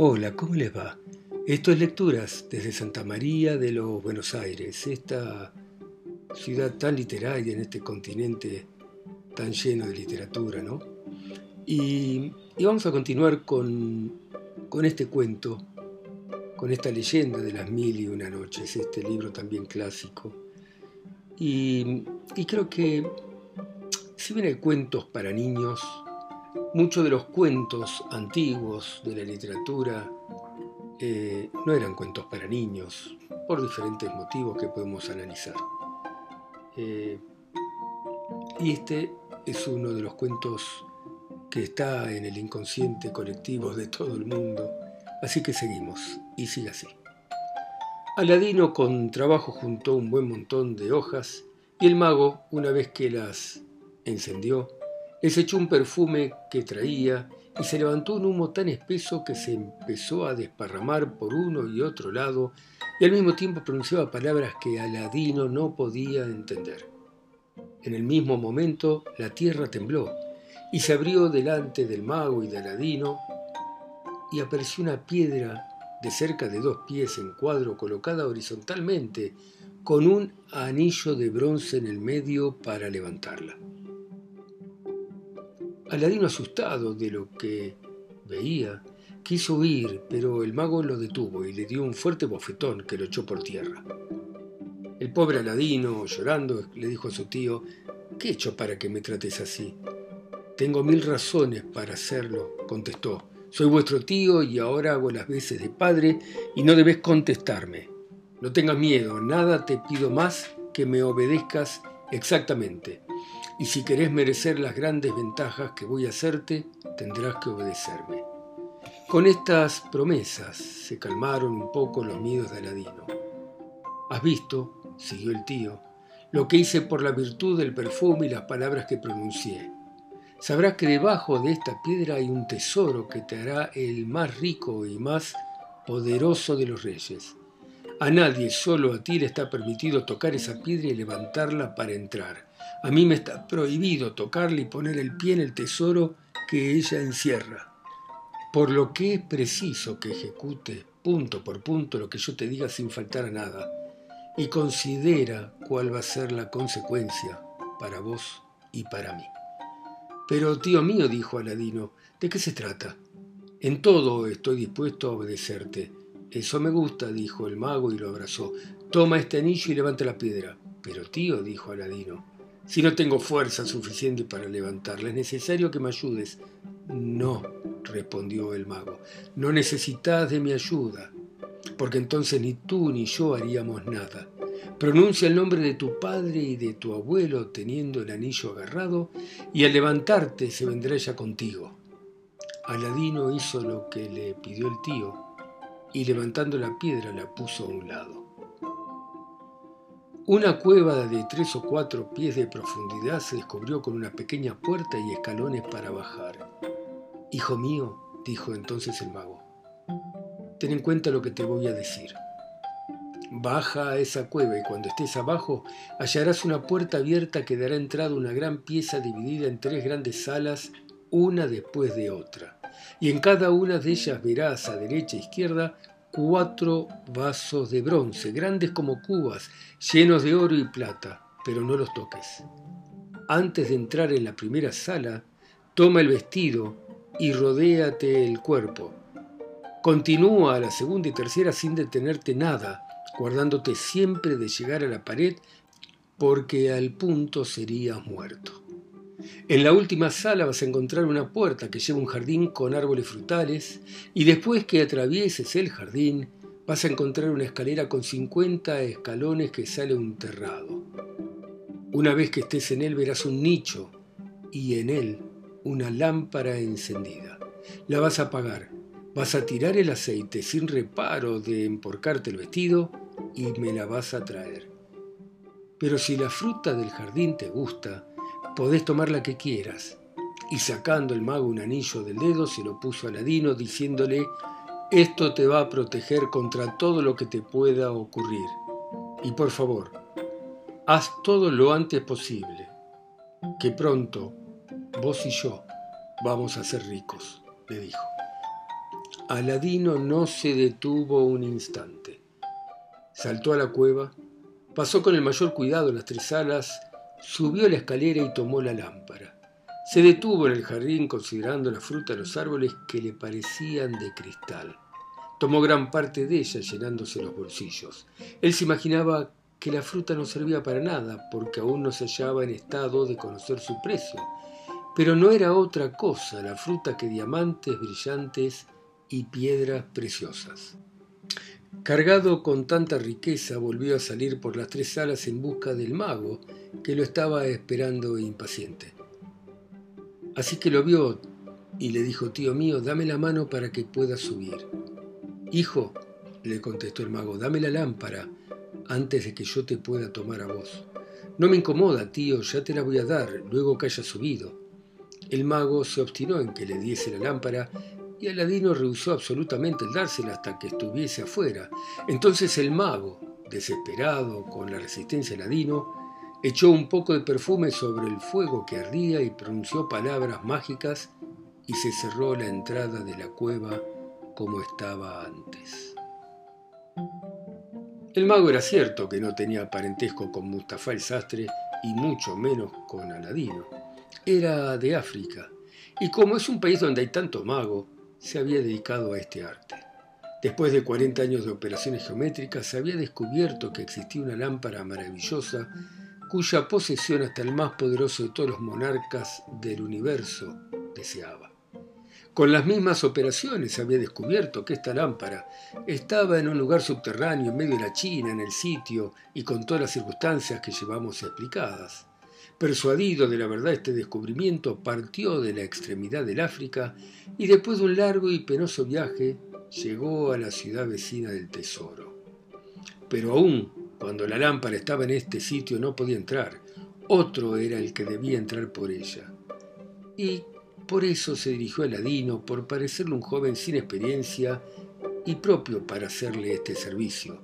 Hola, ¿cómo les va? Esto es Lecturas desde Santa María de los Buenos Aires, esta ciudad tan literaria en este continente tan lleno de literatura, ¿no? Y, vamos a continuar con, este cuento, con esta leyenda de las mil y una noches, este libro también clásico. Y, y creo que si bien hay cuentos para niños, Muchos de los cuentos antiguos de la literatura eh, no eran cuentos para niños, por diferentes motivos que podemos analizar. Eh, y este es uno de los cuentos que está en el inconsciente colectivo de todo el mundo, así que seguimos, y sigue así. Aladino con trabajo juntó un buen montón de hojas y el mago, una vez que las encendió, les echó un perfume que traía y se levantó un humo tan espeso que se empezó a desparramar por uno y otro lado y al mismo tiempo pronunciaba palabras que Aladino no podía entender. En el mismo momento la tierra tembló y se abrió delante del mago y de Aladino y apareció una piedra de cerca de dos pies en cuadro colocada horizontalmente con un anillo de bronce en el medio para levantarla. Aladino, asustado de lo que veía, quiso huir, pero el mago lo detuvo y le dio un fuerte bofetón que lo echó por tierra. El pobre Aladino, llorando, le dijo a su tío, ¿qué he hecho para que me trates así? Tengo mil razones para hacerlo, contestó. Soy vuestro tío y ahora hago las veces de padre y no debes contestarme. No tengas miedo, nada te pido más que me obedezcas exactamente y si querés merecer las grandes ventajas que voy a hacerte, tendrás que obedecerme. Con estas promesas se calmaron un poco los miedos de Aladino. Has visto, siguió el tío, lo que hice por la virtud del perfume y las palabras que pronuncié. Sabrás que debajo de esta piedra hay un tesoro que te hará el más rico y más poderoso de los reyes. A nadie, solo a ti, le está permitido tocar esa piedra y levantarla para entrar. A mí me está prohibido tocarle y poner el pie en el tesoro que ella encierra. Por lo que es preciso que ejecute punto por punto lo que yo te diga sin faltar a nada. Y considera cuál va a ser la consecuencia para vos y para mí. Pero, tío mío, dijo Aladino, ¿de qué se trata? En todo estoy dispuesto a obedecerte. Eso me gusta, dijo el mago y lo abrazó. Toma este anillo y levanta la piedra. Pero, tío, dijo Aladino, si no tengo fuerza suficiente para levantarla, es necesario que me ayudes. No, respondió el mago, no necesitas de mi ayuda, porque entonces ni tú ni yo haríamos nada. Pronuncia el nombre de tu padre y de tu abuelo teniendo el anillo agarrado, y al levantarte se vendrá ella contigo. Aladino hizo lo que le pidió el tío, y levantando la piedra la puso a un lado. Una cueva de tres o cuatro pies de profundidad se descubrió con una pequeña puerta y escalones para bajar. Hijo mío, dijo entonces el mago, ten en cuenta lo que te voy a decir. Baja a esa cueva y cuando estés abajo hallarás una puerta abierta que dará entrada a una gran pieza dividida en tres grandes salas, una después de otra. Y en cada una de ellas verás a derecha e izquierda cuatro vasos de bronce, grandes como cubas, llenos de oro y plata, pero no los toques. Antes de entrar en la primera sala, toma el vestido y rodéate el cuerpo. Continúa a la segunda y tercera sin detenerte nada, guardándote siempre de llegar a la pared, porque al punto serías muerto. En la última sala vas a encontrar una puerta que lleva un jardín con árboles frutales y después que atravieses el jardín vas a encontrar una escalera con 50 escalones que sale un terrado. Una vez que estés en él verás un nicho y en él una lámpara encendida. La vas a apagar, vas a tirar el aceite sin reparo de emporcarte el vestido y me la vas a traer. Pero si la fruta del jardín te gusta, podés tomar la que quieras. Y sacando el mago un anillo del dedo, se lo puso a Aladino, diciéndole, esto te va a proteger contra todo lo que te pueda ocurrir. Y por favor, haz todo lo antes posible, que pronto vos y yo vamos a ser ricos, le dijo. Aladino no se detuvo un instante. Saltó a la cueva, pasó con el mayor cuidado las tres salas, subió la escalera y tomó la lámpara. Se detuvo en el jardín considerando la fruta de los árboles que le parecían de cristal. Tomó gran parte de ella llenándose los bolsillos. Él se imaginaba que la fruta no servía para nada porque aún no se hallaba en estado de conocer su precio. Pero no era otra cosa la fruta que diamantes brillantes y piedras preciosas. Cargado con tanta riqueza, volvió a salir por las tres salas en busca del mago, que lo estaba esperando impaciente. Así que lo vio y le dijo, tío mío, dame la mano para que pueda subir. Hijo, le contestó el mago, dame la lámpara antes de que yo te pueda tomar a vos. No me incomoda, tío, ya te la voy a dar, luego que haya subido. El mago se obstinó en que le diese la lámpara y Aladino rehusó absolutamente el dársela hasta que estuviese afuera. Entonces el mago, desesperado con la resistencia de Aladino, echó un poco de perfume sobre el fuego que ardía y pronunció palabras mágicas y se cerró la entrada de la cueva como estaba antes. El mago era cierto que no tenía parentesco con Mustafa el sastre y mucho menos con Aladino. Era de África y como es un país donde hay tanto mago, se había dedicado a este arte. Después de 40 años de operaciones geométricas, se había descubierto que existía una lámpara maravillosa cuya posesión hasta el más poderoso de todos los monarcas del universo deseaba. Con las mismas operaciones se había descubierto que esta lámpara estaba en un lugar subterráneo en medio de la China, en el sitio, y con todas las circunstancias que llevamos explicadas. Persuadido de la verdad este descubrimiento, partió de la extremidad del África y después de un largo y penoso viaje llegó a la ciudad vecina del tesoro. Pero aún cuando la lámpara estaba en este sitio no podía entrar, otro era el que debía entrar por ella. Y por eso se dirigió a Ladino, por parecerle un joven sin experiencia y propio para hacerle este servicio.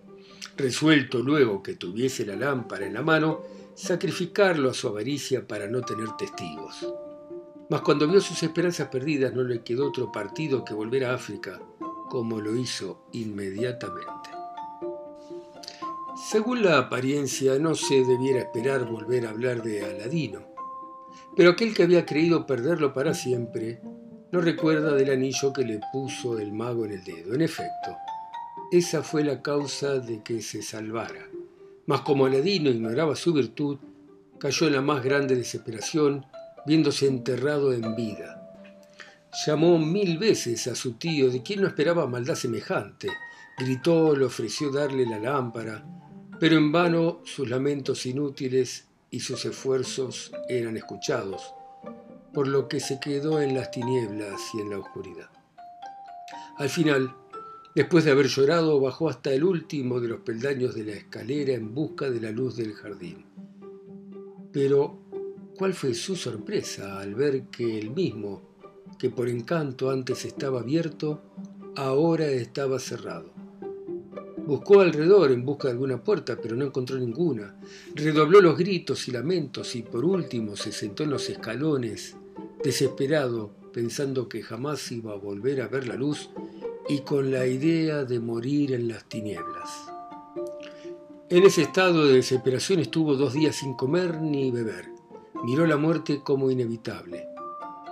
Resuelto luego que tuviese la lámpara en la mano, sacrificarlo a su avaricia para no tener testigos. Mas cuando vio sus esperanzas perdidas no le quedó otro partido que volver a África, como lo hizo inmediatamente. Según la apariencia, no se debiera esperar volver a hablar de Aladino pero aquel que había creído perderlo para siempre no recuerda del anillo que le puso el mago en el dedo. En efecto, esa fue la causa de que se salvara. Mas como Aladino ignoraba su virtud, cayó en la más grande desesperación, viéndose enterrado en vida. Llamó mil veces a su tío, de quien no esperaba maldad semejante. Gritó, le ofreció darle la lámpara, pero en vano sus lamentos inútiles y sus esfuerzos eran escuchados, por lo que se quedó en las tinieblas y en la oscuridad. Al final, después de haber llorado, bajó hasta el último de los peldaños de la escalera en busca de la luz del jardín. Pero, ¿cuál fue su sorpresa al ver que el mismo, que por encanto antes estaba abierto, ahora estaba cerrado? Buscó alrededor en busca de alguna puerta, pero no encontró ninguna. Redobló los gritos y lamentos y por último se sentó en los escalones, desesperado, pensando que jamás iba a volver a ver la luz y con la idea de morir en las tinieblas. En ese estado de desesperación estuvo dos días sin comer ni beber. Miró la muerte como inevitable.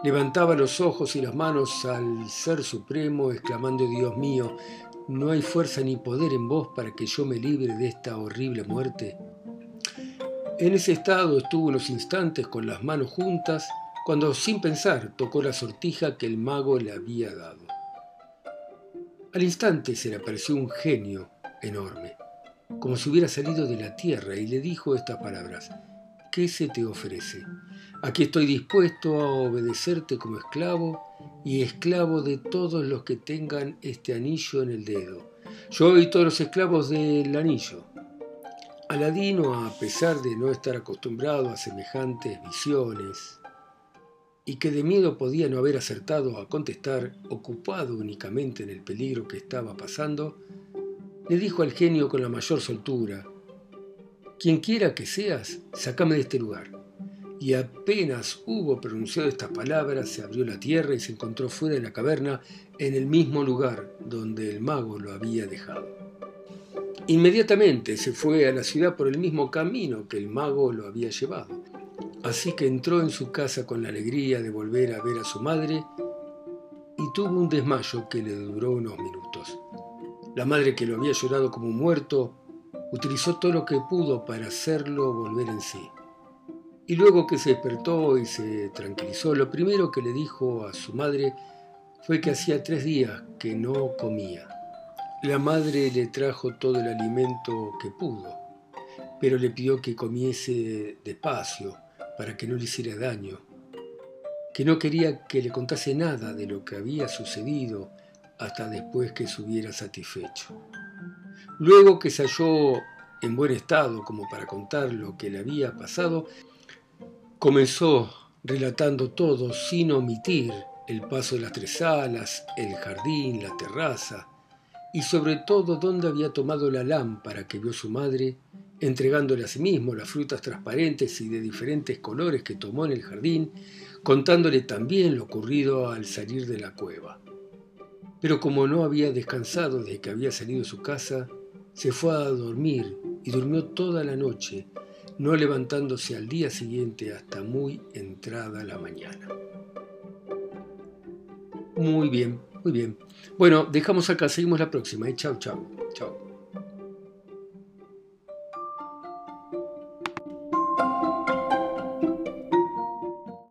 Levantaba los ojos y las manos al Ser Supremo, exclamando, Dios mío, ¿No hay fuerza ni poder en vos para que yo me libre de esta horrible muerte? En ese estado estuvo unos instantes con las manos juntas cuando sin pensar tocó la sortija que el mago le había dado. Al instante se le apareció un genio enorme, como si hubiera salido de la tierra, y le dijo estas palabras, ¿qué se te ofrece? Aquí estoy dispuesto a obedecerte como esclavo y esclavo de todos los que tengan este anillo en el dedo. Yo y todos los esclavos del anillo. Aladino, a pesar de no estar acostumbrado a semejantes visiones, y que de miedo podía no haber acertado a contestar, ocupado únicamente en el peligro que estaba pasando, le dijo al genio con la mayor soltura, Quien quiera que seas, sácame de este lugar y apenas hubo pronunciado estas palabras, se abrió la tierra y se encontró fuera de la caverna en el mismo lugar donde el mago lo había dejado. Inmediatamente se fue a la ciudad por el mismo camino que el mago lo había llevado. Así que entró en su casa con la alegría de volver a ver a su madre y tuvo un desmayo que le duró unos minutos. La madre que lo había llorado como muerto utilizó todo lo que pudo para hacerlo volver en sí. Y luego que se despertó y se tranquilizó, lo primero que le dijo a su madre fue que hacía tres días que no comía. La madre le trajo todo el alimento que pudo, pero le pidió que comiese despacio para que no le hiciera daño, que no quería que le contase nada de lo que había sucedido hasta después que se hubiera satisfecho. Luego que se halló en buen estado como para contar lo que le había pasado, comenzó relatando todo sin omitir el paso de las tres salas, el jardín, la terraza y sobre todo dónde había tomado la lámpara que vio su madre, entregándole a sí mismo las frutas transparentes y de diferentes colores que tomó en el jardín, contándole también lo ocurrido al salir de la cueva. Pero como no había descansado desde que había salido de su casa, se fue a dormir y durmió toda la noche, no levantándose al día siguiente hasta muy entrada la mañana. Muy bien, muy bien. Bueno, dejamos acá, seguimos la próxima. ¿eh? Chao, chao, chao.